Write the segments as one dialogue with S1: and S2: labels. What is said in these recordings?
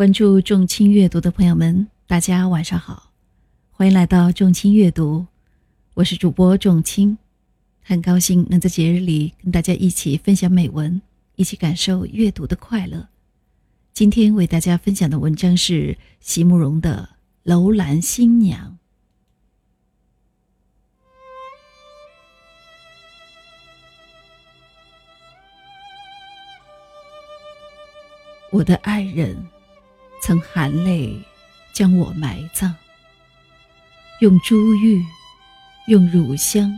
S1: 关注众卿阅读的朋友们，大家晚上好，欢迎来到众卿阅读，我是主播众卿，很高兴能在节日里跟大家一起分享美文，一起感受阅读的快乐。今天为大家分享的文章是席慕容的《楼兰新娘》。我的爱人。曾含泪将我埋葬，用珠玉，用乳香，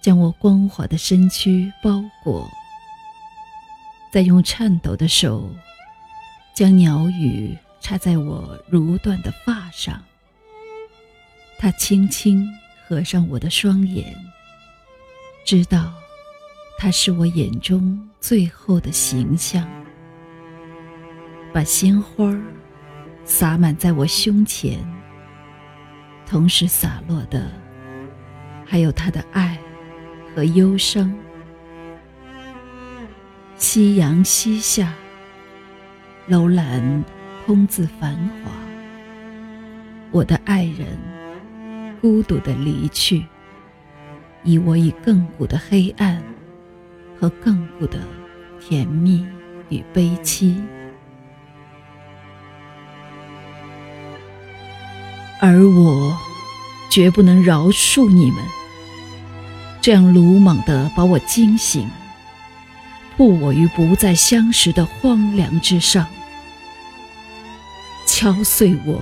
S1: 将我光滑的身躯包裹，再用颤抖的手，将鸟语插在我如缎的发上。他轻轻合上我的双眼，知道，他是我眼中最后的形象。把鲜花洒满在我胸前，同时洒落的还有他的爱和忧伤。夕阳西下，楼兰空自繁华。我的爱人孤独的离去，以我以亘古的黑暗和亘古的甜蜜与悲戚。而我，绝不能饶恕你们，这样鲁莽地把我惊醒，扑我于不再相识的荒凉之上，敲碎我，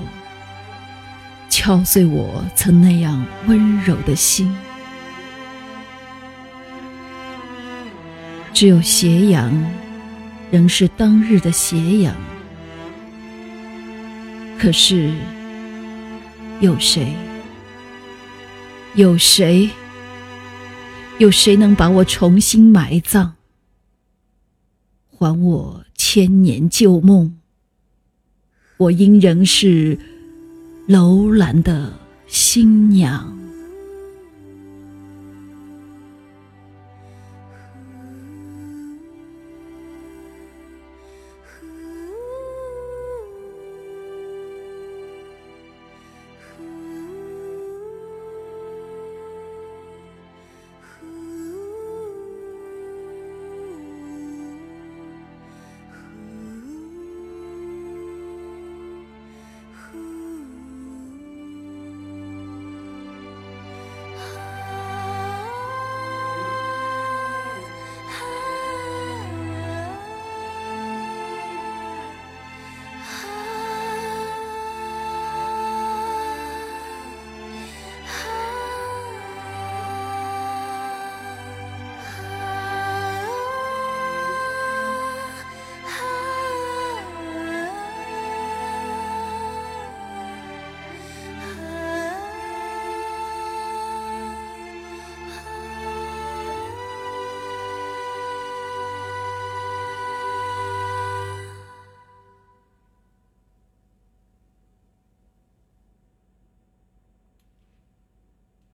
S1: 敲碎我曾那样温柔的心。只有斜阳，仍是当日的斜阳，可是。有谁？有谁？有谁能把我重新埋葬，还我千年旧梦？我应仍是楼兰的新娘。